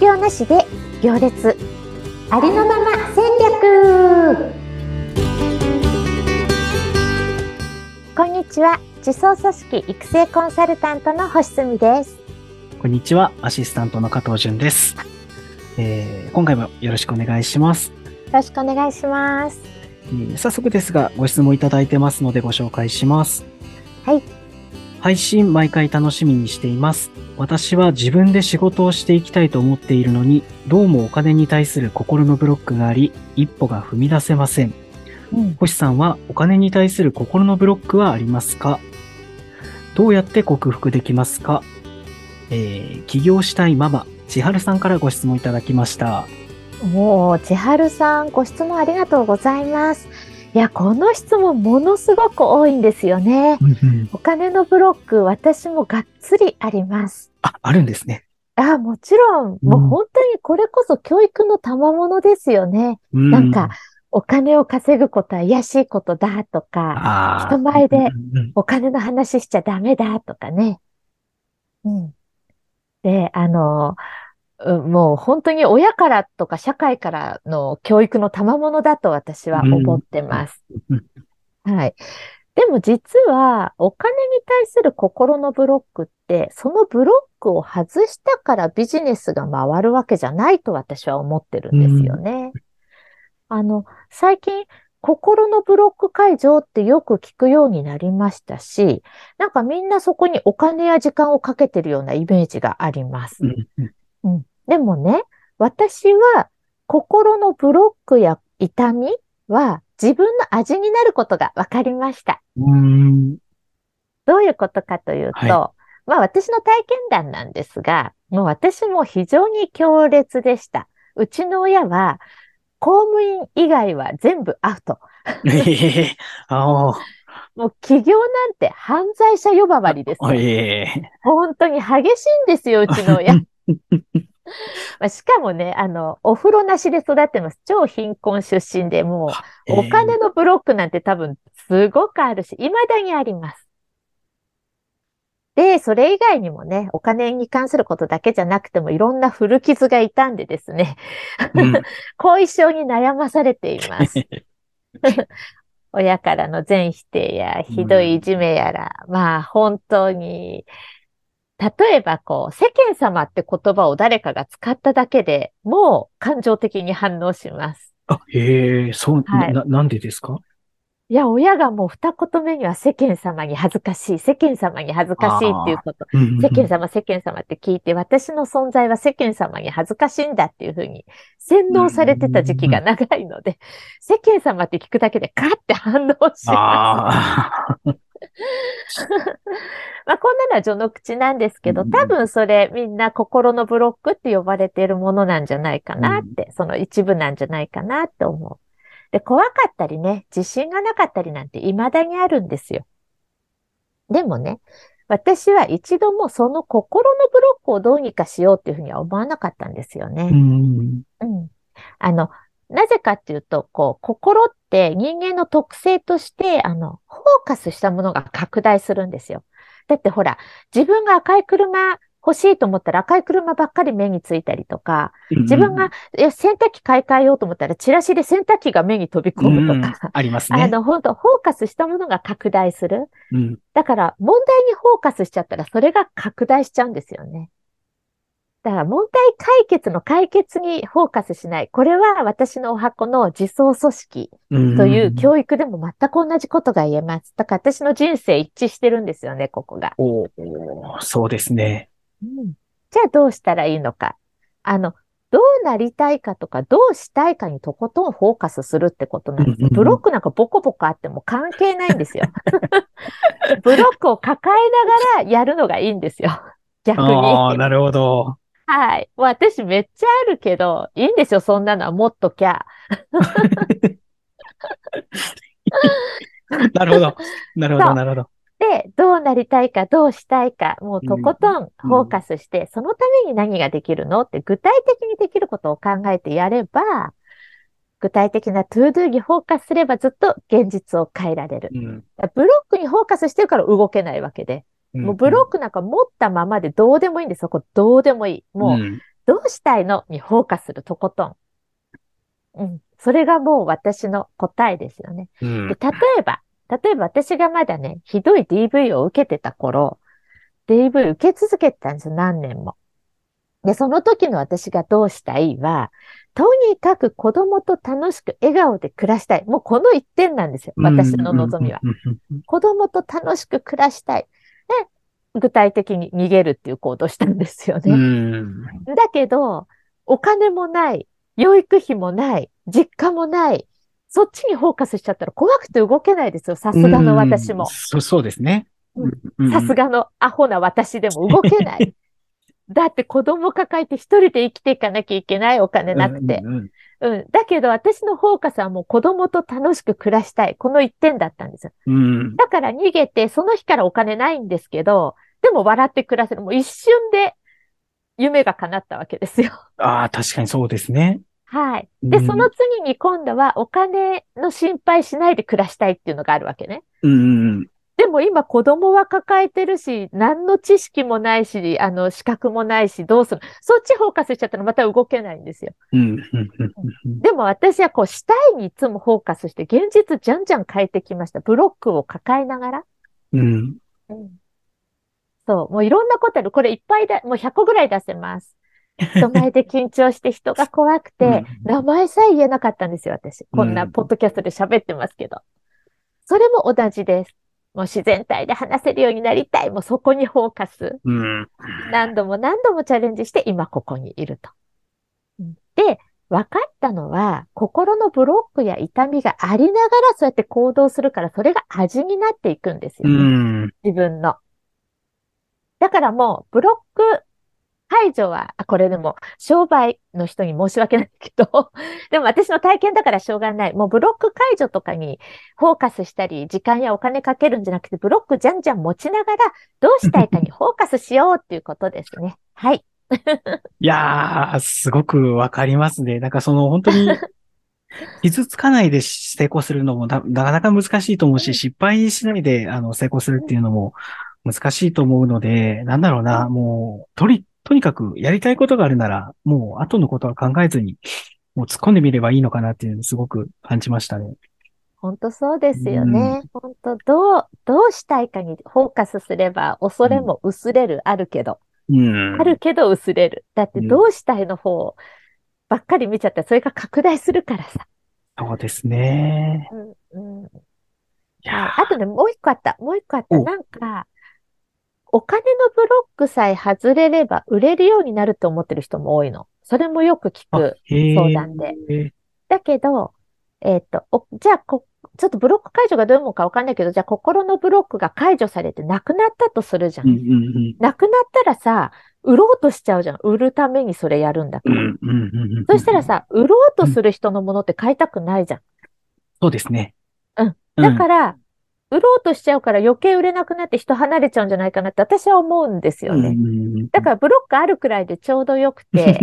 業なしで行列。ありのまま戦略。こんにちは。自走組織育成コンサルタントの星澄です。こんにちは。アシスタントの加藤純です、えー今回もよろしくお願いします、よろしくお願いします。えー早速ですがご質問いただいてますのでご紹介します。はい配信毎回楽しみにしています。私は自分で仕事をしていきたいと思っているのにどうもお金に対する心のブロックがあり一歩が踏み出せません。うん。星さんはお金に対する心のブロックはありますか？どうやって克服できますか？えー起業したいママ、千春さんからご質問いただきました。もう千春さんご質問ありがとうございますいやこの質問ものすごく多いんですよねお金のブロック私もがっつりありますあ、あるんですね。あもちろん、もう本当にこれこそ教育の賜物ですよね。ななんか、お金を稼ぐことは怪しいことだとか、人前でお金の話しちゃダメだとかね。うん。で、あの、うんもう本当に親からとか社会からの教育の賜物だと私は思ってます。うんはい。でも実はお金に対する心のブロックって、そのブロックを外したからビジネスが回るわけじゃないと私は思ってるんですよね。あの、最近、心のブロック解除ってよく聞くようになりましたし、なんかみんなそこにお金や時間をかけてるようなイメージがあります。うん。でもね、私は心のブロックや痛みは自分の味になることが分かりました。うん。どういうことかというと、はまあ私の体験談なんですが、もう私も非常に強烈でした。うちの親は公務員以外は全部アウト。ええあもう起業なんて犯罪者呼ばわりです。ええ本当に激しいんですよ、うちの親。まあしかもね、あの、お風呂なしで育ってます。超貧困出身で、もう、お金のブロックなんて多分すごくあるし、未だにあります。で、それ以外にもね、お金に関することだけじゃなくてもいろんな古傷が痛んでですね、うん 後遺症に悩まされています。親からの全否定やひどいいじめやら、まあ本当に、例えばこう、世間様って言葉を誰かが使っただけでもう感情的に反応します。あ、ええそう、はいな、なんでですか？いや、親がもう二言目には世間様に恥ずかしい、世間様に恥ずかしいっていうこと。世間様、世間様って聞いて、私の存在は世間様に恥ずかしいんだっていうふうに洗脳されてた時期が長いので、世間様って聞くだけでカッて反応します。まあ、こんなのは序の口なんですけど、うん多分それみんな心のブロックって呼ばれているものなんじゃないかなって、その一部なんじゃないかなって思う。で、怖かったりね、自信がなかったりなんて未だにあるんですよ。でもね、私は一度もその心のブロックをどうにかしようっていうふうには思わなかったんですよね。うん。うん。あの、なぜかっていうと、こう、心って人間の特性として、あの、フォーカスしたものが拡大するんですよ。だってほら、自分が赤い車欲しいと思ったら赤い車ばっかり目についたりとか、自分が、いや、洗濯機買い替えようと思ったら、チラシで洗濯機が目に飛び込むとか、うんありますね。あの、本当フォーカスしたものが拡大する。うん。だから、問題にフォーカスしちゃったら、それが拡大しちゃうんですよね。だから、問題解決の解決にフォーカスしない。これは私のお箱の自走組織うんという教育でも全く同じことが言えます。だから私の人生一致してるんですよね、ここが。おーそうですね。うんじゃあどうしたらいいのか。あの、どうなりたいかとか、どうしたいかにとことんフォーカスするってことなんですブロックなんかボコボコあっても関係ないんですよ。ブロックを抱えながらやるのがいいんですよ。逆に。ああ、なるほど。はい。もう私めっちゃあるけど、いいんですよ、そんなのは持っときゃ。なるほど。なるほど、なるほど。で、どうなりたいか、どうしたいか、もうとことんフォーカスして、そのために何ができるのって具体的にできることを考えてやれば、具体的な to do にフォーカスすればずっと現実を変えられる。うんブロックにフォーカスしてるから動けないわけで。もうブロックなんか持ったままでどうでもいいんです。そこどうでもいい。もう、んどうしたいの？にフォーカスするとことん。うん。それがもう私の答えですよね。うんで、例えば、例えば私がまだね、ひどい DV を受けてた頃、DV 受け続けてたんですよ、何年も。で、その時の私がどうしたいは、とにかく子供と楽しく笑顔で暮らしたい。もうこの一点なんですよ、私の望みは。。子供と楽しく暮らしたい。で、具体的に逃げるっていう行動をしたんですようね。ん。だけど、お金もない、養育費もない、実家もない、そっちにフォーカスしちゃったら怖くて動けないですよ。さすがの私も。そうそうですね。うんさすが。がのアホな私でも動けない。だって子供抱えて一人で生きていかなきゃいけないお金なくて。うん。だけど私のフォーカスはもう子供と楽しく暮らしたい。この一点だったんですよ。うん。だから逃げて、その日からお金ないんですけど、でも笑って暮らせる。もう一瞬で夢が叶ったわけですよ。ああ、確かにそうですね。はい。で、うんその次に今度はお金の心配しないで暮らしたいっていうのがあるわけね。うんうんでも今子供は抱えてるし、何の知識もないし、あの、資格もないし、どうする？そっちフォーカスしちゃったらまた動けないんですよ。でも私はこう、したいにいつもフォーカスして、現実じゃんじゃん変えてきました。ブロックを抱えながら。うん。うんそう、もういろんなことある。これいっぱいだ、もう100個ぐらい出せます。人前で緊張して人が怖くて、名前さえ言えなかったんですよ、私。こんなポッドキャストで喋ってますけど。それも同じです。もう自然体で話せるようになりたい。もうそこにフォーカス。うん。何度も何度もチャレンジして今ここにいると。うんで、分かったのは、心のブロックや痛みがありながらそうやって行動するから、それが味になっていくんですようね。ん。自分の。だからもう、ブロック排除は、あこれでも、商売の人に申し訳ないけど、でも私の体験だからしょうがない。もうブロック解除とかにフォーカスしたり、時間やお金かけるんじゃなくて、ブロックじゃんじゃん持ちながら、どうしたいかにフォーカスしようっていうことですね。はい。いやー、すごくわかりますね。なんかその本当に、傷つかないで成功するのもなかなか難しいと思うし、失敗しないであの成功するっていうのも難しいと思うので、なんだろうな、もう、とり、とにかくやりたいことがあるなら、もう後のことは考えずに、もう突っ込んでみればいいのかなっていうのをすごく感じましたね。本当そうですよね。本当どう、どうしたいかにフォーカスすれば、恐れも薄れる、あるけど。うん。あるけど薄れる。だってどうしたいの方ばっかり見ちゃったらそれが拡大するからさ。そうですね。うんうん、ああとね、もう一個あった。もう一個あった。おなんか、お金のブロックさえ外れれば売れるようになると思ってる人も多いの。それもよく聞ー、く相談で。へだけど、えっと、おじゃあこ、ちょっとブロック解除がどういうもんかわかんないけど、じゃあ心のブロックが解除されてなくなったとするじゃん。うんうんなくなったらさ、売ろうとしちゃうじゃん。売るためにそれやるんだから。うん。うんうんうんうん。そしたら、さ、売ろうとする人のものって買いたくないじゃん。そうですね。うん。だから、売ろうとしちゃうから余計売れなくなって人離れちゃうんじゃないかなって私は思うんですよね。だからブロックあるくらいでちょうどよくて、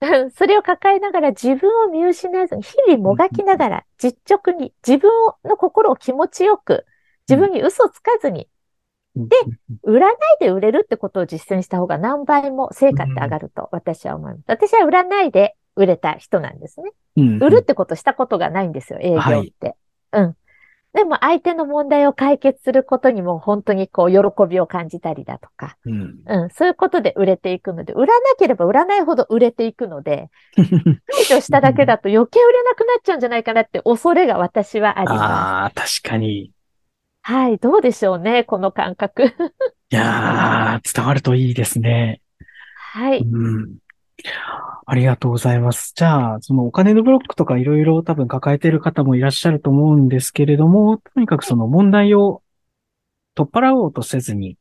それを抱えながら自分を見失わずに、日々もがきながら実直に自分の心を気持ちよく、自分に嘘つかずに、で、売らないで売れるってことを実践した方が何倍も成果って上がると私は思います。私は売らないで売れた人なんですね。うん売るってことしたことがないんですよ、営業って。うん。でも相手の問題を解決することにも本当にこう喜びを感じたりだとか、うん。うん、そういうことで売れていくので、売らなければ売らないほど売れていくので、排除しただけだと余計売れなくなっちゃうんじゃないかなって恐れが私はあります。ああ、確かに。はい、どうでしょうね、この感覚。いやー、伝わるといいですね。はい。うん。ありがとうございます。じゃあ、そのお金のブロックとかいろいろ多分抱えている方もいらっしゃると思うんですけれども、とにかくその問題を取っ払おうとせずに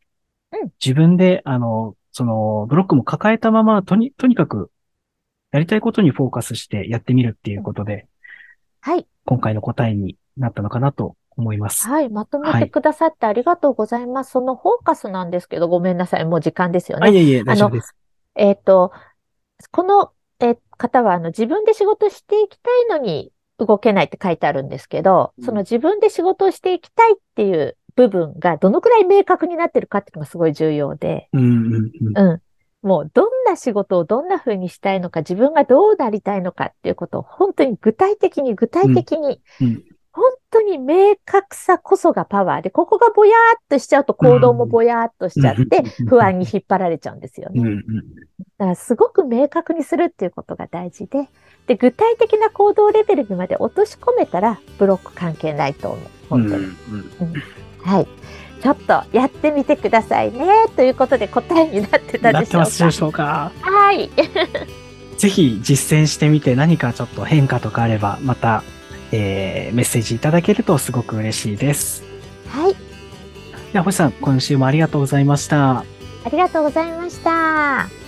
うん、自分で、あの、そのブロックも抱えたまま、とに、とにかくやりたいことにフォーカスしてやってみるっていうことで、はい。今回の答えになったのかなと思います。はい。まとめてくださってありがとうございます。そのフォーカスなんですけど、ごめんなさい。もう時間ですよあ、ね。いえいえ、大丈夫です。えっと、この、え方は、あの、自分で仕事していきたいのに動けないって書いてあるんですけど、うん。その自分で仕事をしていきたいっていう部分がどのくらい明確になってるかっていうのがすごい重要で、うん、うん、うん。うん。もうどんな仕事をどんな風にしたいのか、自分がどうなりたいのかっていうことを本当に具体的に具体的に、本当に明確さこそがパワーで、ここがぼやーっとしちゃうと行動もぼやーっとしちゃって、うん。不安に引っ張られちゃうん。ですよね。うんうん。だからすごく明確にするっていうことが大事で、で、具体的な行動レベルにまで落とし込めたら、ブロック関係ないと思う。本当に。うんはい。ちょっとやってみてくださいね。ということで答えになってたなでしょうかってますで。しょうかはい。ぜひ実践してみて何かちょっと変化とかあれば、また、えー、メッセージいただけるとすごく嬉しいです。はい。では、星さん、今週もありがとうございました。ありがとうございました。